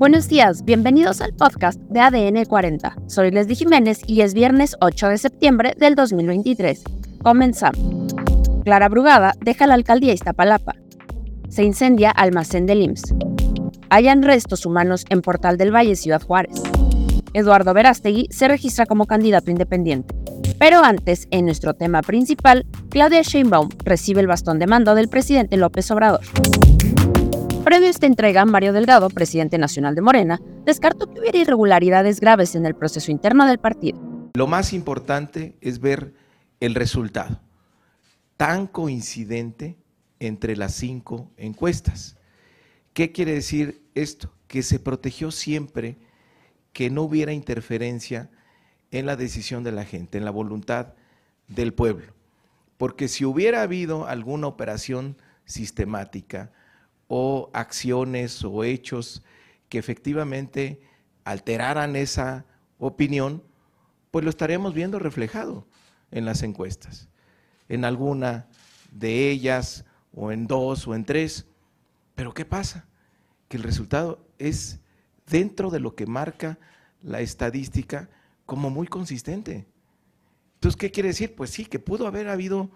Buenos días, bienvenidos al podcast de ADN 40. Soy Leslie Jiménez y es viernes 8 de septiembre del 2023. Comenzamos. Clara Brugada deja la alcaldía Iztapalapa. Se incendia almacén del IMSS. Hayan restos humanos en Portal del Valle, Ciudad Juárez. Eduardo Verástegui se registra como candidato independiente. Pero antes, en nuestro tema principal, Claudia Sheinbaum recibe el bastón de mando del presidente López Obrador. Previo a esta entrega, Mario Delgado, presidente nacional de Morena, descartó que hubiera irregularidades graves en el proceso interno del partido. Lo más importante es ver el resultado, tan coincidente entre las cinco encuestas. ¿Qué quiere decir esto? Que se protegió siempre que no hubiera interferencia en la decisión de la gente, en la voluntad del pueblo. Porque si hubiera habido alguna operación sistemática, o acciones o hechos que efectivamente alteraran esa opinión, pues lo estaremos viendo reflejado en las encuestas, en alguna de ellas o en dos o en tres. Pero ¿qué pasa? Que el resultado es dentro de lo que marca la estadística como muy consistente. Entonces, ¿qué quiere decir? Pues sí, que pudo haber habido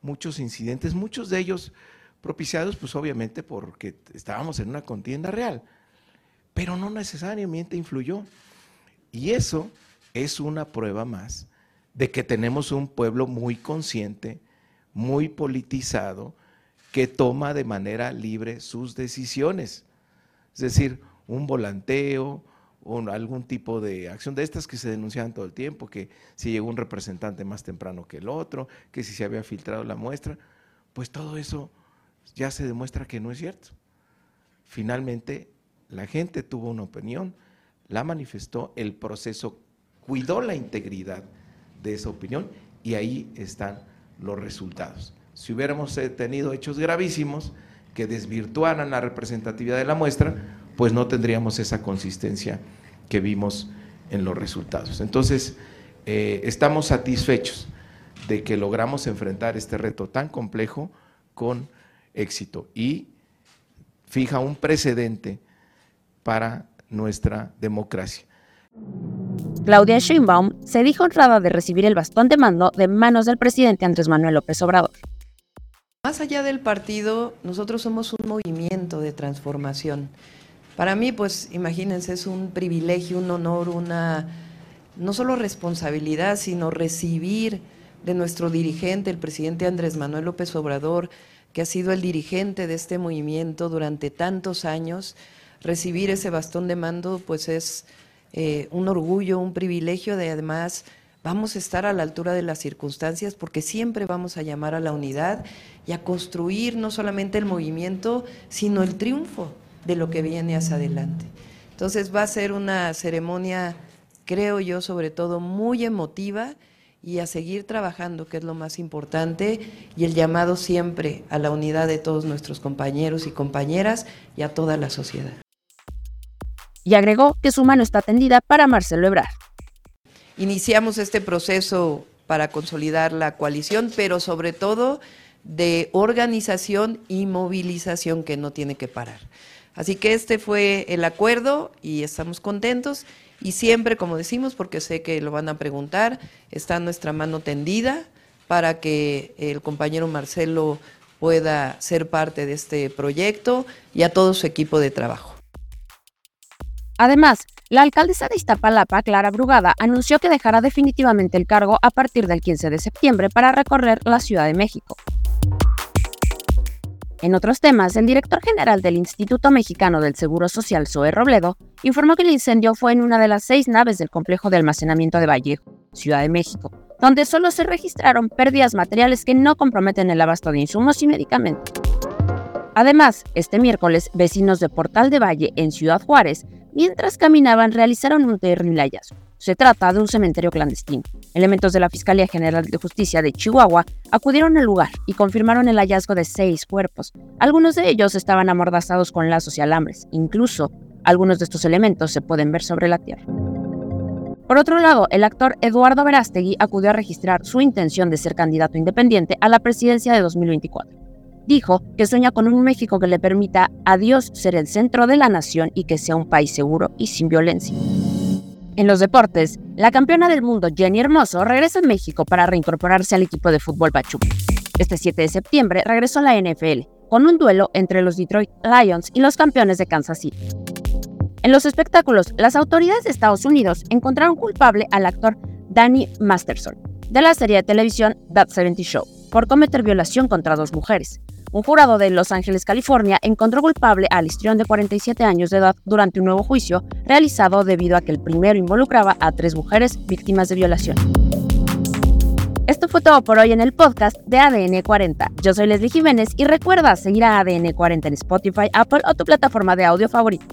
muchos incidentes, muchos de ellos propiciados pues obviamente porque estábamos en una contienda real, pero no necesariamente influyó. Y eso es una prueba más de que tenemos un pueblo muy consciente, muy politizado, que toma de manera libre sus decisiones. Es decir, un volanteo, o algún tipo de acción de estas que se denunciaban todo el tiempo, que si llegó un representante más temprano que el otro, que si se había filtrado la muestra, pues todo eso ya se demuestra que no es cierto. Finalmente, la gente tuvo una opinión, la manifestó, el proceso cuidó la integridad de esa opinión y ahí están los resultados. Si hubiéramos eh, tenido hechos gravísimos que desvirtuaran la representatividad de la muestra, pues no tendríamos esa consistencia que vimos en los resultados. Entonces, eh, estamos satisfechos de que logramos enfrentar este reto tan complejo con éxito y fija un precedente para nuestra democracia. Claudia Sheinbaum se dijo honrada de recibir el bastón de mando de manos del presidente Andrés Manuel López Obrador. Más allá del partido, nosotros somos un movimiento de transformación. Para mí, pues imagínense, es un privilegio, un honor, una no solo responsabilidad, sino recibir de nuestro dirigente, el presidente Andrés Manuel López Obrador, que ha sido el dirigente de este movimiento durante tantos años, recibir ese bastón de mando pues es eh, un orgullo, un privilegio de además vamos a estar a la altura de las circunstancias porque siempre vamos a llamar a la unidad y a construir no solamente el movimiento, sino el triunfo de lo que viene hacia adelante. Entonces va a ser una ceremonia, creo yo, sobre todo muy emotiva y a seguir trabajando, que es lo más importante, y el llamado siempre a la unidad de todos nuestros compañeros y compañeras y a toda la sociedad. Y agregó que su mano está tendida para Marcelo Ebrard. Iniciamos este proceso para consolidar la coalición, pero sobre todo de organización y movilización que no tiene que parar. Así que este fue el acuerdo y estamos contentos y siempre, como decimos, porque sé que lo van a preguntar, está nuestra mano tendida para que el compañero Marcelo pueda ser parte de este proyecto y a todo su equipo de trabajo. Además, la alcaldesa de Iztapalapa, Clara Brugada, anunció que dejará definitivamente el cargo a partir del 15 de septiembre para recorrer la Ciudad de México. En otros temas, el director general del Instituto Mexicano del Seguro Social, Zoe Robledo, informó que el incendio fue en una de las seis naves del complejo de almacenamiento de Vallejo, Ciudad de México, donde solo se registraron pérdidas materiales que no comprometen el abasto de insumos y medicamentos. Además, este miércoles, vecinos de Portal de Valle, en Ciudad Juárez, mientras caminaban, realizaron un terrible hallazgo. Se trata de un cementerio clandestino. Elementos de la Fiscalía General de Justicia de Chihuahua acudieron al lugar y confirmaron el hallazgo de seis cuerpos. Algunos de ellos estaban amordazados con lazos y alambres. Incluso, algunos de estos elementos se pueden ver sobre la tierra. Por otro lado, el actor Eduardo Verástegui acudió a registrar su intención de ser candidato independiente a la presidencia de 2024. dijo que sueña con un México que le permita a Dios ser el centro de la nación y que sea un país seguro y sin violencia. En los deportes, la campeona del mundo Jenny Hermoso regresa a México para reincorporarse al equipo de fútbol Pachuca. Este 7 de septiembre regresó a la NFL con un duelo entre los Detroit Lions y los campeones de Kansas City. En los espectáculos, las autoridades de Estados Unidos encontraron culpable al actor Danny Masterson de la serie de televisión That 70 Show por cometer violación contra dos mujeres. Un jurado de Los Ángeles, California, encontró culpable al histrión de 47 años de edad durante un nuevo juicio realizado debido a que el primero involucraba a tres mujeres víctimas de violación. Esto fue todo por hoy en el podcast de ADN 40. Yo soy Leslie Jiménez y recuerda seguir a ADN 40 en Spotify, Apple o tu plataforma de audio favorita.